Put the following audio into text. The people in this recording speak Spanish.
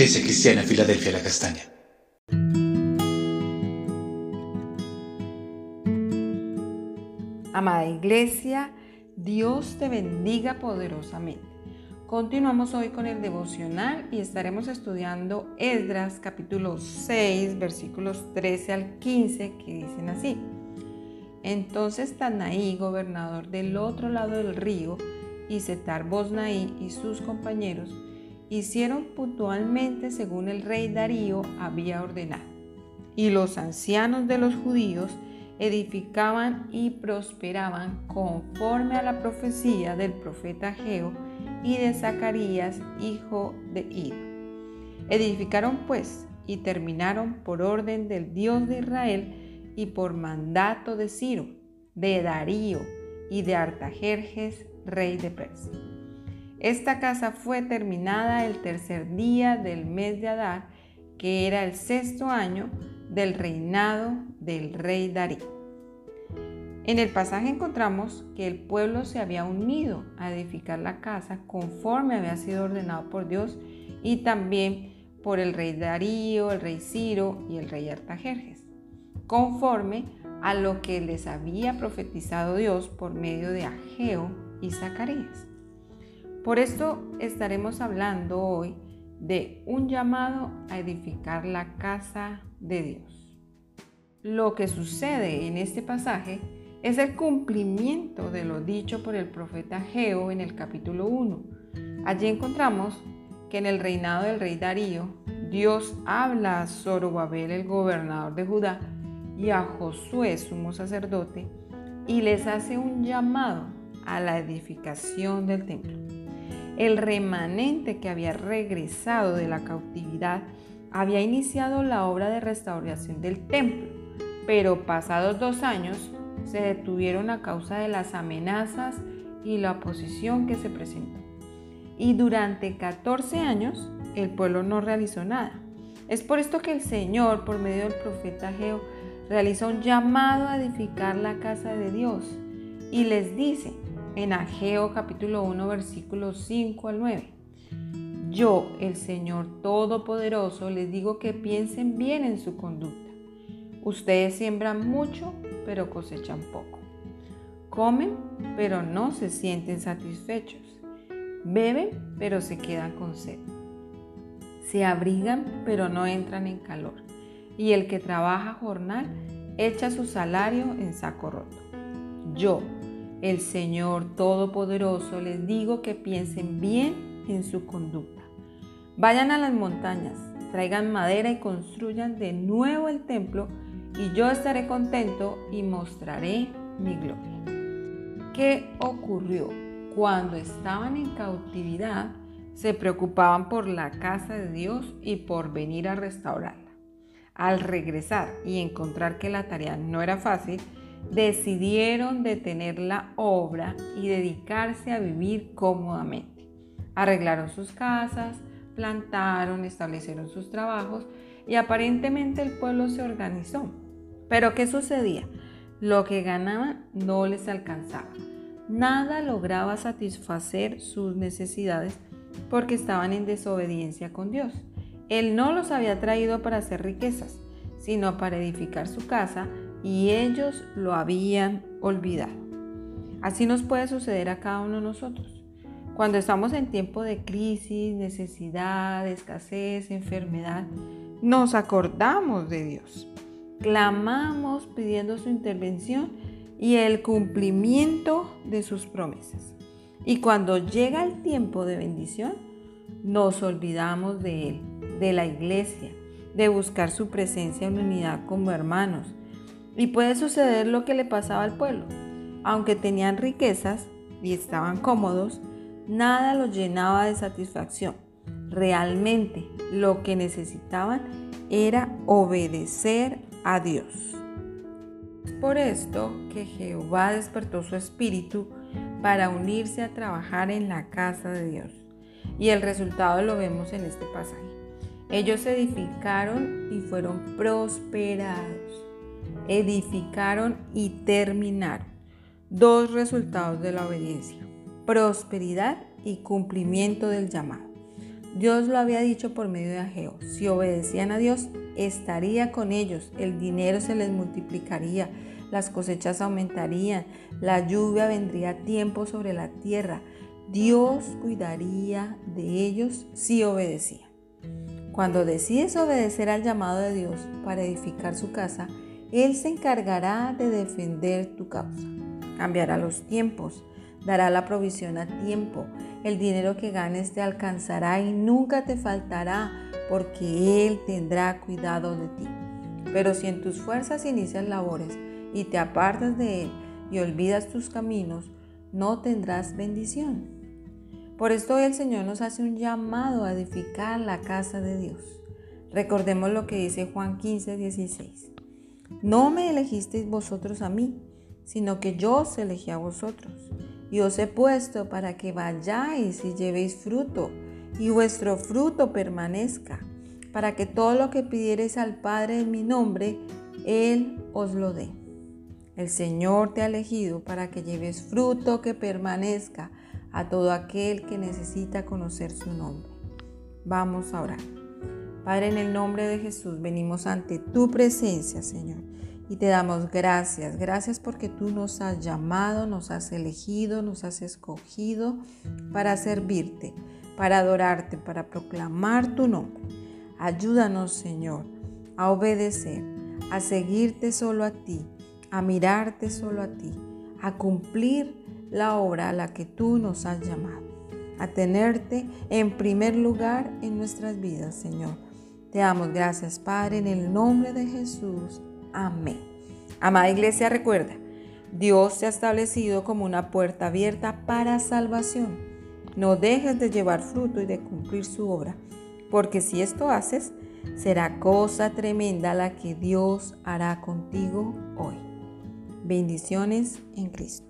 Iglesia Cristiana Filadelfia La Castaña. Amada Iglesia, Dios te bendiga poderosamente. Continuamos hoy con el devocional y estaremos estudiando Esdras capítulo 6 versículos 13 al 15 que dicen así. Entonces Tanaí, gobernador del otro lado del río, y Setar Bosnaí y sus compañeros hicieron puntualmente según el rey Darío había ordenado. Y los ancianos de los judíos edificaban y prosperaban conforme a la profecía del profeta Geo y de Zacarías, hijo de Id. Edificaron pues y terminaron por orden del Dios de Israel y por mandato de Ciro, de Darío y de Artajerjes, rey de Persia. Esta casa fue terminada el tercer día del mes de Adar, que era el sexto año del reinado del rey Darío. En el pasaje encontramos que el pueblo se había unido a edificar la casa conforme había sido ordenado por Dios y también por el rey Darío, el rey Ciro y el rey Artajerjes, conforme a lo que les había profetizado Dios por medio de Ageo y Zacarías. Por esto estaremos hablando hoy de un llamado a edificar la casa de Dios. Lo que sucede en este pasaje es el cumplimiento de lo dicho por el profeta Geo en el capítulo 1. Allí encontramos que en el reinado del rey Darío, Dios habla a Zorobabel, el gobernador de Judá, y a Josué, sumo sacerdote, y les hace un llamado a la edificación del templo. El remanente que había regresado de la cautividad había iniciado la obra de restauración del templo, pero pasados dos años se detuvieron a causa de las amenazas y la oposición que se presentó. Y durante 14 años el pueblo no realizó nada. Es por esto que el Señor, por medio del profeta Geo, realiza un llamado a edificar la casa de Dios y les dice, en Ageo capítulo 1 versículos 5 al 9. Yo, el Señor Todopoderoso, les digo que piensen bien en su conducta. Ustedes siembran mucho, pero cosechan poco. Comen, pero no se sienten satisfechos. Beben, pero se quedan con sed. Se abrigan, pero no entran en calor. Y el que trabaja jornal echa su salario en saco roto. Yo, el Señor Todopoderoso, les digo que piensen bien en su conducta. Vayan a las montañas, traigan madera y construyan de nuevo el templo y yo estaré contento y mostraré mi gloria. ¿Qué ocurrió? Cuando estaban en cautividad, se preocupaban por la casa de Dios y por venir a restaurarla. Al regresar y encontrar que la tarea no era fácil, decidieron detener la obra y dedicarse a vivir cómodamente. Arreglaron sus casas, plantaron, establecieron sus trabajos y aparentemente el pueblo se organizó. Pero ¿qué sucedía? Lo que ganaban no les alcanzaba. Nada lograba satisfacer sus necesidades porque estaban en desobediencia con Dios. Él no los había traído para hacer riquezas, sino para edificar su casa y ellos lo habían olvidado. Así nos puede suceder a cada uno de nosotros. Cuando estamos en tiempo de crisis, necesidad, escasez, enfermedad, nos acordamos de Dios. Clamamos pidiendo su intervención y el cumplimiento de sus promesas. Y cuando llega el tiempo de bendición, nos olvidamos de Él, de la iglesia, de buscar su presencia en unidad como hermanos, y puede suceder lo que le pasaba al pueblo. Aunque tenían riquezas y estaban cómodos, nada los llenaba de satisfacción. Realmente lo que necesitaban era obedecer a Dios. Por esto que Jehová despertó su espíritu para unirse a trabajar en la casa de Dios. Y el resultado lo vemos en este pasaje. Ellos edificaron y fueron prosperados edificaron y terminaron. Dos resultados de la obediencia, prosperidad y cumplimiento del llamado. Dios lo había dicho por medio de Ageo. Si obedecían a Dios, estaría con ellos, el dinero se les multiplicaría, las cosechas aumentarían, la lluvia vendría a tiempo sobre la tierra. Dios cuidaría de ellos si obedecían. Cuando decides obedecer al llamado de Dios para edificar su casa, Él se encargará de defender tu causa. Cambiará los tiempos, dará la provisión a tiempo. El dinero que ganes te alcanzará y nunca te faltará porque Él tendrá cuidado de ti. Pero si en tus fuerzas inicias labores y te apartas de Él y olvidas tus caminos, no tendrás bendición. Por esto el Señor nos hace un llamado a edificar la casa de Dios. Recordemos lo que dice Juan 15, 16. No me elegisteis vosotros a mí, sino que yo os elegí a vosotros y os he puesto para que vayáis y llevéis fruto, y vuestro fruto permanezca, para que todo lo que pidiereis al Padre en mi nombre, Él os lo dé. El Señor te ha elegido para que lleves fruto que permanezca a todo aquel que necesita conocer su nombre. Vamos a orar. Padre, en el nombre de Jesús venimos ante tu presencia, Señor y te damos gracias, gracias porque tú nos has llamado, nos has elegido, nos has escogido para servirte, para adorarte, para proclamar tu nombre. Ayúdanos, Señor, a obedecer, a seguirte solo a ti, a mirarte solo a ti, a cumplir la obra a la que tú nos has llamado, a tenerte en primer lugar en nuestras vidas, Señor. Te damos gracias, Padre, en el nombre de Jesús. Amén. Amada iglesia, recuerda, Dios te ha establecido como una puerta abierta para salvación. No dejes de llevar fruto y de cumplir su obra, porque si esto haces, será cosa tremenda la que Dios hará contigo hoy. Bendiciones en Cristo.